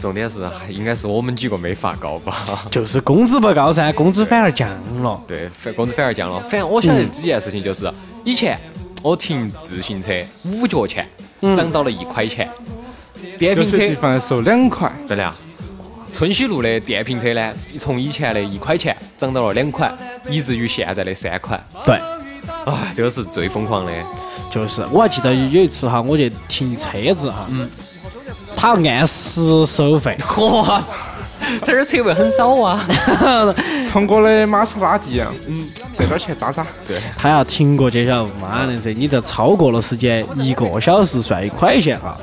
重点是应该是我们几个没发高吧？
就是工资不高噻，工资反而降了。
对，反工资反而降了。反正我晓得几件事情，就是以前我停自行车五角钱，涨到了一块钱。电瓶车
方收两块，
真的啊，春熙路的电瓶车呢，从以前的一块钱涨到了两块，以至于现在的三块。
对，
啊，这个是最疯狂的。
就是我还记得有一次哈，我去停车子哈，嗯，他要按时收费，
哇，他这儿车位很少啊。
从我的玛莎拉蒂啊，嗯，这点钱渣渣。
对，
他要停过去，晓得不？妈的这你这超过了时间，一个小时算一块钱哈。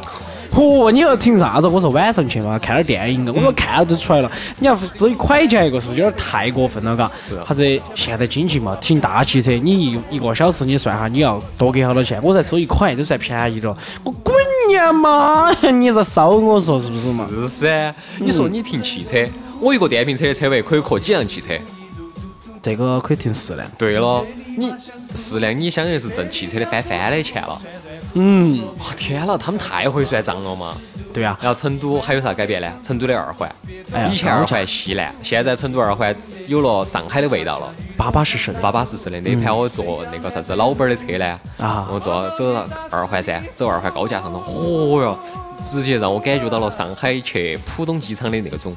嚯，你要停啥子？我说晚上去嘛，看点电影啊。我说看了就出来了。你要收一块钱一个，是不是有点太过分了？嘎。
是
啥子？现在经济嘛，停大汽车，你一一个小时你算下你要多给好多钱？我才收一块，都算便宜了。我滚你妈！你这烧我说是不是嘛？
是噻。你说你停汽车，我一个电瓶车的车位可以扩几辆汽车？
这个可以停四辆。
对了，你四辆，你相当于是挣汽车的翻番的钱了。
嗯，
哦天了，他们太会算账了嘛。
对啊。
然后成都还有啥改变呢？成都的二环，
哎
以前二环稀烂，现在成都二环有了上海的味道了，
巴巴适适。
巴巴适适的。那盘我坐那个啥子老板儿的车呢，
啊
我坐走到二环噻，走二环高架上头，嚯哟，直接让我感觉到了上海去浦东机场的那种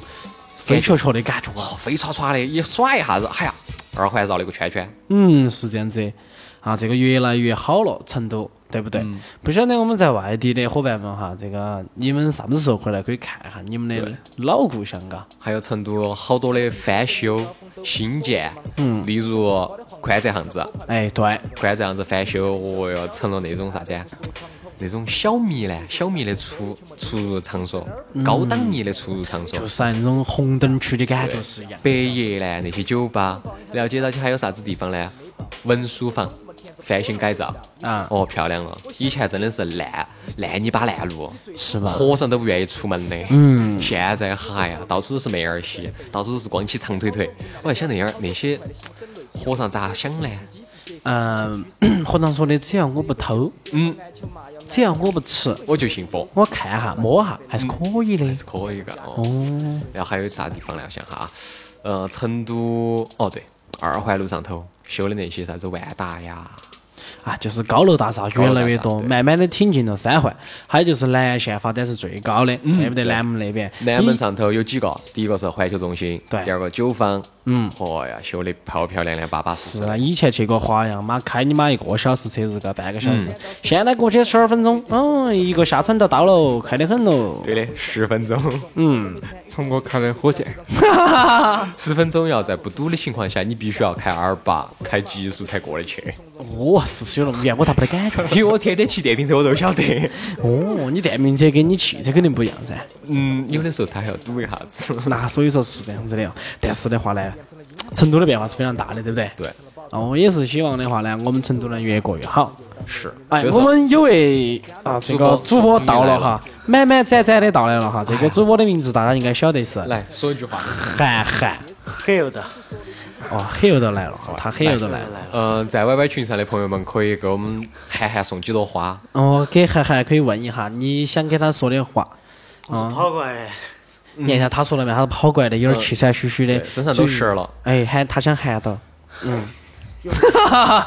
飞球球的感觉。
哦，飞刷刷的，一耍一下子，哎呀，二环绕了个圈圈。
嗯，是这样子的啊，这个越来越好了，成都，对不对？
嗯
不晓得我们在外地的伙伴们哈，这个你们啥子时候回来可以看一下你们的老故乡，嘎。
还有成都好多的翻修、新建，嗯，例如宽窄巷子，
哎，对，
宽窄巷子翻修，哦哟，成了那种啥子啊？那种小米呢，小米的出出入场所，高档米的出入场所，
嗯就是那种红灯区的感觉是一样。
百业呢那些酒吧，了解到起还有啥子地方呢？文书房翻新改造
啊
哦漂亮了。以前真的是烂烂泥巴烂路，
是吧
和尚都不愿意出门的。嗯，现在哈呀，到处都是妹儿戏，到处都是光起长腿腿。我在想那样那些和尚咋想呢？
嗯，和尚说的，只要我不偷，
嗯，
只要我不吃，
我就信佛，
我看下摸下还是可以的。
是可以的哦。然后还有啥地方呢？我想哈，呃，成都哦对，二环路上头修的那些啥子万达呀。
啊，就是高楼大厦越来越多，慢慢的挺进了三环。还有就是南线发展是最高的，对不对？南门那边，
南门上头有几个，第一个是环球中心，
对。
第二个九坊，
嗯
嚯呀，修的漂漂亮亮、巴巴适适
是啊，以前去过华阳，妈开你妈一个小时车子个半个小时，
嗯
现在过去十二分钟，嗯，一个下沉就到喽，快得很喽。
对的，十分钟，
嗯，
从我开的火箭，
十分钟要在不堵的情况下，你必须要开二八，开极速才过得去。
哦是不是有那么远？我咋没得感觉？
因为我天天骑电瓶车，我都晓得。
哦，你电瓶车跟你汽车肯定不一样噻。
嗯，有的时候它还要堵一下子。
那所以说是这样子的哦。但是的话呢，成都的变化是非常大的，对不对？
对，
哦，也是希望的话呢，我们成都能越过越好。
是。
哎，
就是
我们有位啊，这个主播到了哈，满满载载的到来了哈。这个主播的名字大家应该晓得是
来说一句话。
韩寒，
很有的。
哦，很有的来了，他很有的来了。
嗯，在 YY 群上的朋友们可以给我们韩寒送几朵花。
哦，给韩寒可以问一下你想给他说的话。
我是跑过来的。
你看一下他说了嘛？他是跑过来的，有点气喘吁吁的
对，身上都湿了。
哎，喊他想喊到。嗯。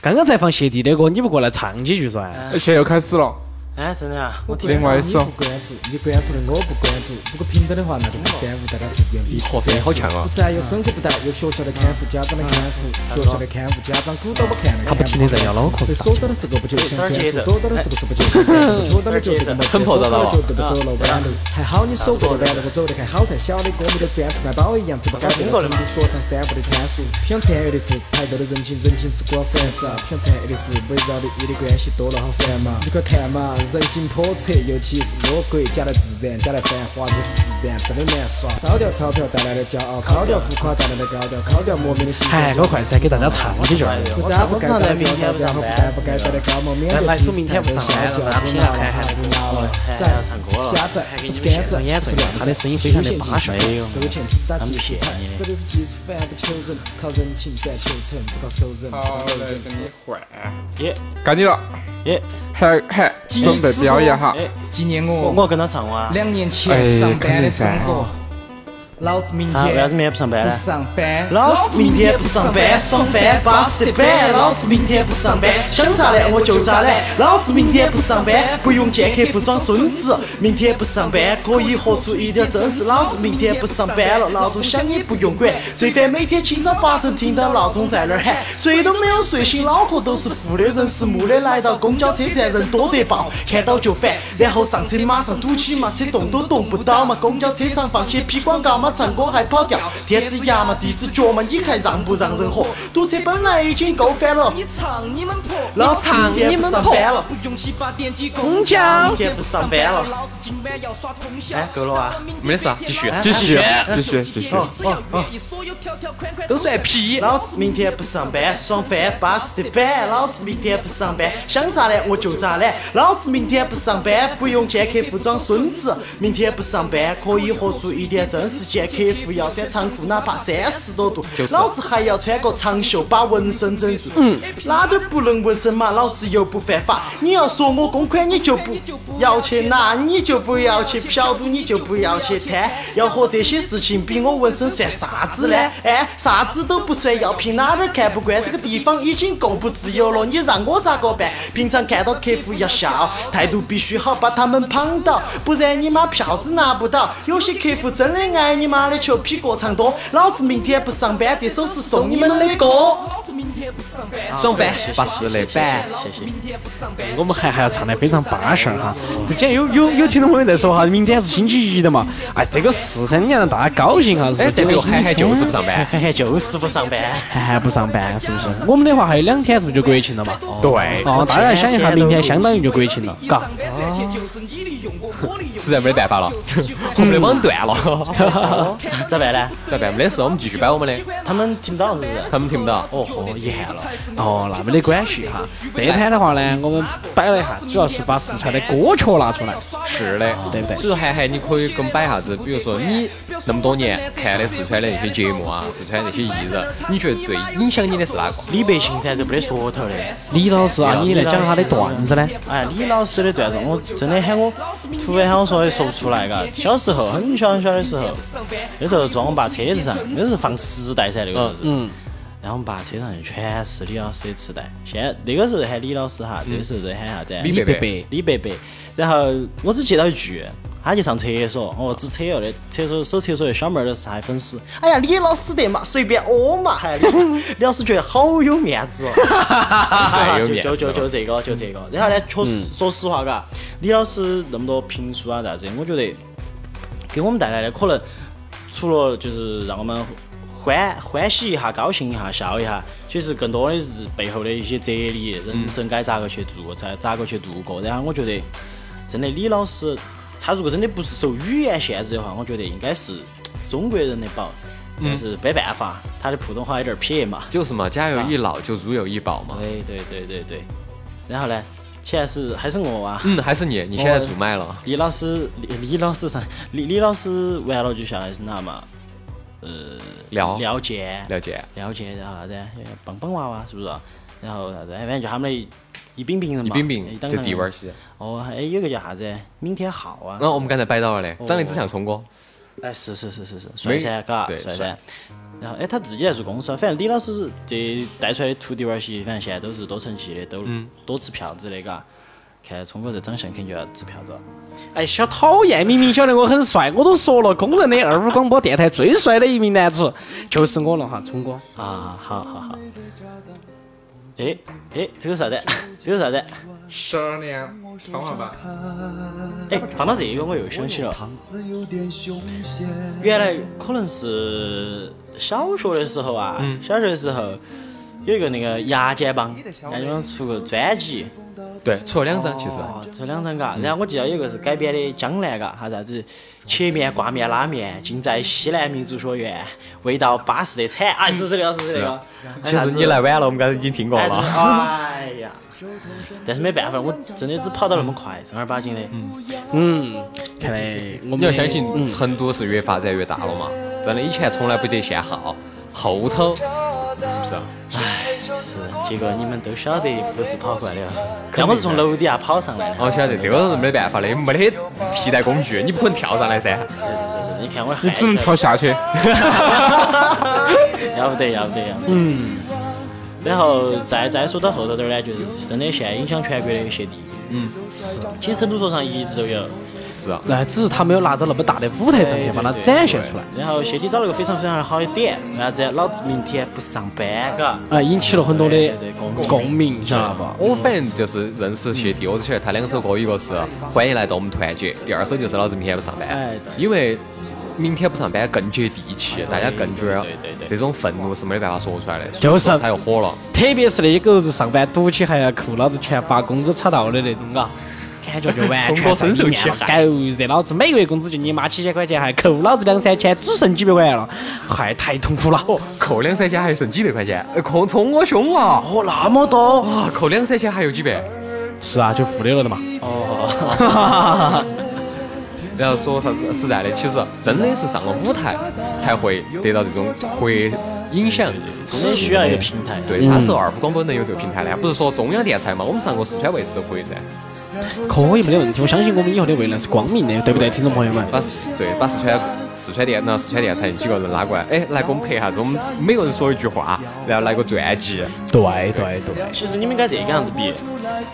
刚刚才放谢帝的歌，你不过来唱几句噻？
现在又开始了。
哎，真的啊！我听
另外一首
你不关注，你关注的我不关注。如果平等的话，那就不耽误大家之间彼此
好强啊
不再有生活不带，有学校的看护，家长的看护，学校的看护，家长鼓捣我看了
他不停地在摇脑壳
被锁到的时候不就想专注，躲到的时候是不到
了
就对不走了弯路。还好你手过的弯路，我走得还好，太小的歌迷都钻出来包一样，对不改变了成都说唱三步的参数。不想参与的是排队的人情，人情是我烦躁。不想参与的是围绕的你的关系多了好烦嘛。你快看嘛，人心叵测，尤其是魔鬼，假的自然，假的繁华，就是自烦，真的难耍。烧掉钞票带来的骄傲，烤掉浮夸带来的高调，烤掉莫名的心
哎，给我快点给大家唱几句儿。
不该不该带的骄傲，然后不该不该带的高傲，免得
来说明天不上班
就
让大家听了看看
不闹了。
还
在
要唱歌了
下载
还给你们
干在
演奏他的声音非常的巴适
收钱只打
他们
技术派
骗你，
说的是技术反不求人，靠人情但求疼，不靠熟人，不
好，
靠人。
来跟你换，
耶
该你了，
耶，
还还准备表演哈。
哎，
纪念我
我我跟他唱哇。
两年
哎
前上班的生活。老子明
啊，为啥子
天
明天不上班
不？上班，
老子明天不上班，爽翻，巴适的板。老子明天不上班，想咋懒我就咋懒。老子明天不上班，不用见客户装孙子。明天不上班，可以活出一点真实。老子明天不上班了，闹钟响也不用管。最烦每天清早八晨听到闹钟在那儿喊，睡都没有睡醒，脑壳都是负的。人是木的，来到公交车站人多得爆，看到就烦。然后上车马上堵起嘛，车动都动不到嘛。公交车上放些屁广告嘛，唱歌还跑调。天子牙嘛，地子脚嘛，你还让不让人活？堵车本来已经够烦了，
你唱你们婆，
老子明天不上班了，
不用七八点挤
公交明天不上班了。
老子今晚要耍通宵。
哎，够了啊！
没得事啊，继续。
继续，继续，继续。
哦哦
都算屁。
老子明天不上班，爽翻，巴适的板。老子明天不上班，想咋懒我就咋懒。老子明天不上班，不用见客户装孙子。明天不上班，可以活出一点真实。见客户要穿长裤，哪怕三十多度。老子还要穿个长袖，把纹身整住。嗯，哪点儿不能纹身嘛？老子又不犯法。你要说我公款，你就不要去拿，你就不要去嫖赌，你就不要去贪。要和这些事情比，我纹身算啥子呢？哎，啥子都不算，要凭哪点儿看不惯？这个地方已经够不自由了，你让我咋个办？平常看到客户要笑，态度必须好，把他们捧到，不然你妈票子拿不到。有些客户真的爱你妈的球比过场多，老子明天不上班，这首是送你们的歌。
老子明天不上班，
爽翻，巴适的板。
谢谢。
明天不上班。
我们还还要唱得非常巴适儿哈。之前有有有听众朋友在说哈，明天是星期一的嘛，哎，这个是噻，你要让大家高兴哈。是
哎，代表涵涵就是不上班。
涵涵就是不上班。
涵涵不上班，是不是？我们的话还有两天，是不是就国庆了嘛？
对，
哦，大家想一下，明天相当于就国庆了，嘎。
实在没得办法了，我们的网断了，
咋办呢？
咋办？没得事，我们继续摆我们的。
他们听不到是不是？
他们听不到。
哦豁，遗憾了。
哦，那没得关系哈。这一摊的话呢，我们摆了一下，主要是把四川的歌曲拿出来。
是的，
对不对
所以说，涵涵，你可以给我们摆一下子，比如说你那么多年看的四川的那些节目啊，四川那些艺人，你觉得最影响你的是哪个？
李白姓噻，这没得说头的。
李老师啊，你来讲他的段子呢？
哎，李老师的段子，我真的喊我突然喊我说也说不出来，嘎。小时候很小很小的时候，那时候装我爸车子上，那是放磁带噻，那个时候。然后我们爸车上全是李老师的磁带。现在那个时候喊李老师哈，那个时候在喊啥子？
李伯伯，
李伯伯。然后我只记到一句。他去上厕所，哦，只扯了的厕所守厕所的小妹儿都是他的粉丝。哎呀，李老师的嘛，随便哦嘛，还李 李老师觉得好有面子哦。
太有面子
就就就这个就这个。然后呢，确实说实话，嘎，李老师那么多评书啊啥子，我觉得给我们带来的可能除了就是让我们欢欢喜一下、高兴一下、笑一下，其实更多的是背后的一些哲理，人生该咋个去做，咋咋个去度过。然后我觉得，真的李老师。他如果真的不是受语言限制的话，我觉得应该是中国人的宝，但是没办法，他的普通话有点撇嘛。
就是嘛，家有一老就如有一宝嘛。
对对对对对。然后呢，现在是还是我啊。
嗯，还是你，你现在主麦了。
李老师，李李老师上，李李老师完了就下来是哪嘛？呃，
廖
廖健，
廖健，
廖健，然后啥子？棒棒娃娃是不是？然后啥子？反正就他们的。一饼饼人嘛，
一饼饼就地碗戏。
哦，还有个叫啥子？明天浩啊。
那我们刚才摆到了的，长得只像聪哥。
哎，是是是是是，帅噻，嘎，帅噻。然后哎，他自己还做公司，反正李老师这带出来的徒弟娃戏，反正现在都是多成器的，都多吃票子的，嘎。看聪哥这长相，肯定就要吃票子。
哎，小讨厌！明明晓得我很帅，我都说了，公认的二五广播电台最帅的一名男子就是我了哈，聪哥。
啊，好好好。哎哎，这个啥子？这个啥子？
十二年芳华吧。
哎，放到这个我又想起了，原来可能是小学的时候啊，小学的时候有一个那个牙尖帮，牙尖帮出个专辑，
对，出了两张其实。
哦，这两张嘎，然后我记得有个是改编的江南嘎，还啥子切面挂面拉面，尽在西南民族学院，味道巴适得惨，哎，是不是那个？是不是那个？还
其实你来晚了，我们刚才已经听过
哎
了。
哎呀，但是没办法，我真的只跑到那么快，正儿八经的。
嗯嗯，看来我们
你要相信，
嗯
成都是越发展越大了嘛。真的，以前从来不得限号，后头是不是？
是，结果你们都晓得不是跑过来的，要么是从楼底下跑上来的。
我晓得这个是没得办法的，没得替代工具，你不可能跳上来噻。
你看我，
你只能跳下去。
要不得，要不得，要不得。
嗯，
然后再再说到后头点儿呢，就是真的现在影响全国的谢帝。
嗯，
是。其实成都说唱一直都有。
是啊。
那只是他没有拿到那么大的舞台上去把它展现出来。
然后谢帝找了个非常非常好的点，为啥子？老子明天不上班，嘎。
啊，引起了很多的
共
共鸣，晓得不？
我反正就是认识谢帝，我只晓得他两首歌，一个是《欢迎来到我们团结》，第二首就是《老子明天不上班
哎》，对
因为明天不上班更接地气，大家更觉得
对对对
这种愤怒是没得办法说出来的，
就是
他又火了。
特别是那些狗日上班赌起还要扣老子钱发工资查到的那种，啊。感觉就完全
深受其害
狗日，老子每个月工资就你妈几千块钱，还扣老子两三千，只剩几百块钱了，还，太痛苦了。
哦，扣两三千还剩几百块钱，呃扣冲我凶啊！
哦，那么多。
啊，扣两三千还有几百？
是啊，就负的了的嘛。
哦。
然后说啥子实在的，其实真的是上了舞台才会得到这种扩影响，
真的需要一个平台。
对，啥时候二胡广播能有这个平台呢？不是说中央电视台嘛，我们上过四川卫视都可以噻。
可以没得问题，我相信我们以后的未来是光明的，对不对，听众朋友们？
把对把四川四川电那四川电台几个人拉过来，哎，来给我们拍一下子，我们每个人说一句话，然后来个传记。
对对对。
其实你们应该这个样子比，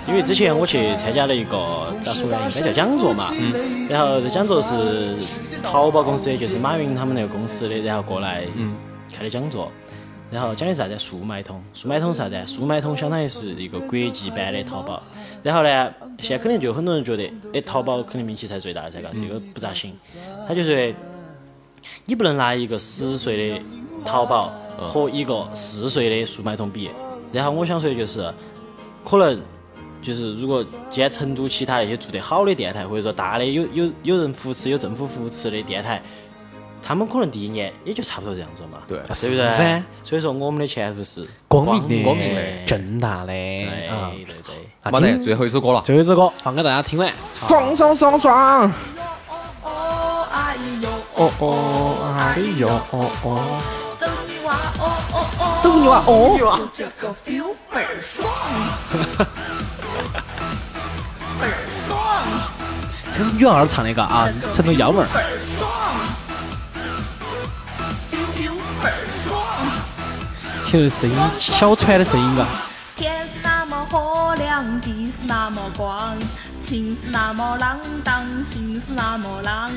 因为之前我去参加了一个咋说呢，应该叫讲座嘛。嗯。然后这讲座是淘宝公司的，就是马云他们那个公司的，然后过来
嗯
开的讲座。然后讲的啥子？速卖通，速卖通是啥子？速卖通相当于是一个国际版的淘宝。然后呢，现在肯定就很多人觉得，哎，淘宝肯定名气才最大噻，嘎，这个不咋行。他就说，你不能拿一个十岁的淘宝和一个四岁的速卖通比。然后我想说的就是，可能就是如果今天成都其他那些做得好的电台，或者说大的有有有人扶持、有政府扶持的电台。他们可能第一年也就差不多这样子嘛，
对
对不
是
对
噻？
所以说我们的前途是
光明的，
光明的，
正大的
对
啊。
对对。
好的，最后一首歌了，
最后一首歌放给大家听完。
爽爽爽爽！
哦
哦哦哎呦哦哦，
走你娃哦哦哦，
走你娃哦
就这个 feel 倍儿爽，倍儿爽，
这是女儿唱的，嘎啊，成都幺妹儿。
倍儿爽，feel feel 倍儿爽。
听这声音，小川的声音啊，
天是那么火亮，地是那么光，情是那么浪荡，心是那么浪，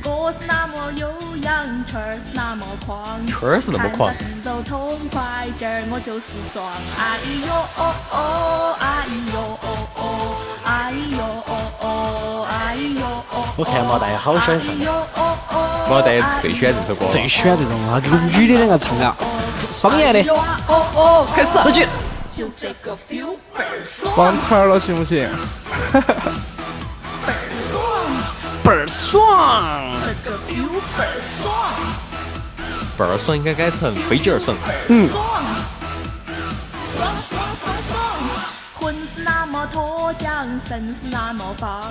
歌是那么悠扬，曲儿是那么狂，
曲儿是那么狂
看着节奏痛快，今儿我就是爽，哎呦哦哦，哎呦哦哦，哎呦哦哦，哎呦哦。
我看毛大爷好喜欢唱
毛大爷最喜欢这首歌。
最喜欢这种啊，这个女的两个唱啊，方言的。
哦哦，开始。
走起。
就这个 feel 倍儿爽，
忘词儿了行不行？
倍儿爽，
倍儿爽。
这个 feel 倍儿爽。
倍儿爽应该改成飞机儿爽。
嗯。爽，爽爽爽是那么脱缰，身是那么放，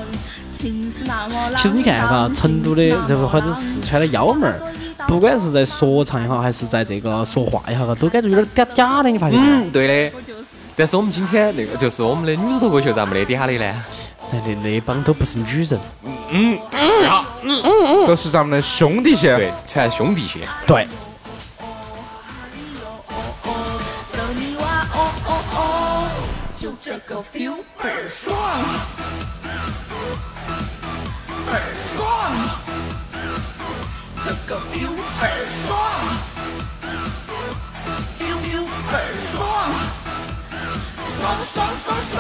情是那么。
其实你看哈，成都的这个或者四川的幺妹儿，不管是在说唱也好，还是在这个说话也好，都感觉有点嗲嗲的，你发现没有？
嗯，对的。但是我们今天那个就是我们的女子脱口秀咋没得嗲的呢？
那那那帮都不是女人，
嗯，是哈，
嗯嗯嗯，
都是咱们的兄弟些。
对，全兄弟些。
对。
走你娃哦哦哦，就这个 feel 倍儿爽，倍儿爽，这个 feel 倍儿爽，feel feel 倍儿爽，爽爽爽爽，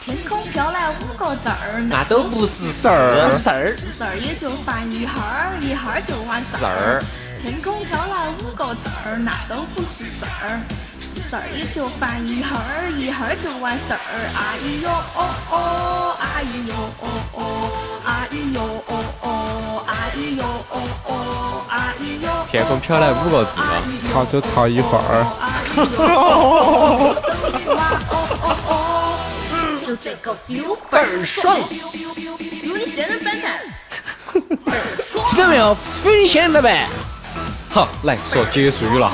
天空飘来五个字儿，
那都不是事
儿。
事儿。
事儿。也就烦一会儿，一会儿就完事
事儿。
天空飘来五个字儿，那都不是事儿。事事儿。也就烦一会儿，一会儿就完事儿。哎呦哦哦，哎呦哦哦，哎呦哦哦，哎呦哦哦，哎呦。
天空飘来五个字啊，
吵就吵一会儿。
就这个 feel 倍儿爽。
听到没有？非你现在呗。
好，来说结束语了。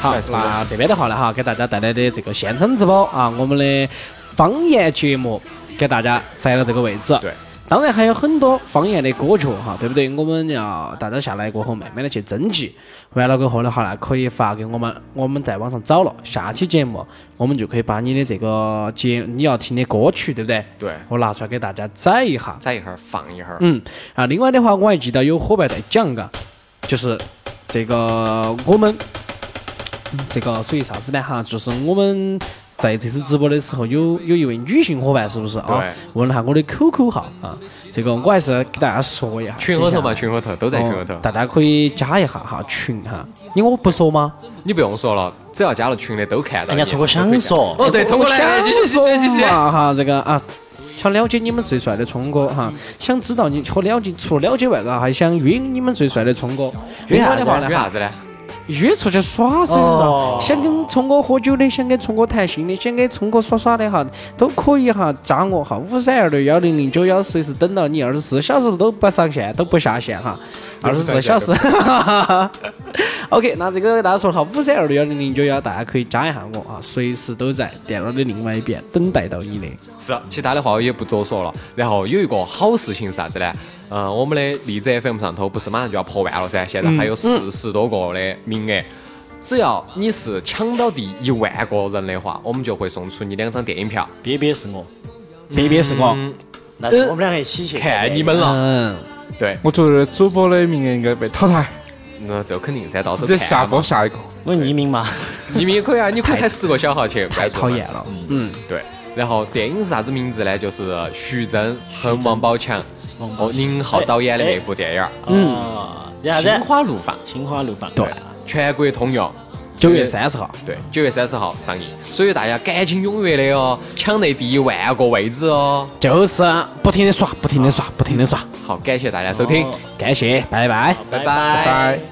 好，那这边的话呢，哈，给大家带来的这个现场直播啊，我们的方言节目给大家在了这个位置。
对。
当然还有很多方言的歌曲哈，对不对？我们要大家下来过后，慢慢的去征集，完了过后的话呢，可以发给我们，我们在网上找了。下期节目我们就可以把你的这个节你要听的歌曲，对不对？
对。
我拿出来给大家载一下，
载一下放一下。
嗯啊，另外的话我还记得有伙伴在讲嘎，就是这个我们这个属于啥子呢？哈，就是我们。在这次直播的时候，有有一位女性伙伴，是不是啊？问了下我的 QQ 号啊，这个我还是给大家说一下。
群后头嘛，群后头都在群后头，
大家可以加一下哈群哈。你我不说吗？
你不用说了，只要加了群的都看到。
人家聪哥想说，
哦对，聪哥来继续继续继续
哈，这个啊，想了解你们最帅的聪哥哈，想知道你和了解，除了了解外，嘎还想约你们最帅的聪哥。
约啥的话呢？约啥子呢？
约出去耍噻，想跟聪哥喝酒的，想跟聪哥谈心的，想跟聪哥耍耍的哈，都可以哈，加我哈，五三二六幺零零九幺，随时等到你，二十四小时都不上线，都不下线哈，二十四小时。OK，那这个大家说好，五三二六幺零零九幺，大家可以加一下我啊，随时都在电脑的另外一边等待到你的。
是，其他的话我也不多说了。然后有一个好事情是啥子呢？嗯，我们的荔枝 FM 上头不是马上就要破万了噻？现在还有四十多个的名额，只要你是抢到第一万个人的话，我们就会送出你两张电影票。
别别是我，
别别是我，
那我们两个一起去
看你们了。嗯，对，
我觉得主播的名额应该被淘汰。
那这肯定噻，到时候
再下播下一个。
我匿名嘛，
匿名也可以啊，你可以开十个小号去。
太讨厌了。
嗯，对。然后电影是啥子名字呢？就是徐峥和王宝强。哦，宁浩导演的那部电影，
嗯，
心花怒放，
心花怒放，
对，
全国通用，
九月三十号，
对，九月三十号上映，所以大家赶紧踊跃的哦，抢那第一万个位置哦，
就是不停的刷，不停的刷，不停的刷，
好，感谢大家收听，
感谢，拜拜，
拜拜，
拜拜。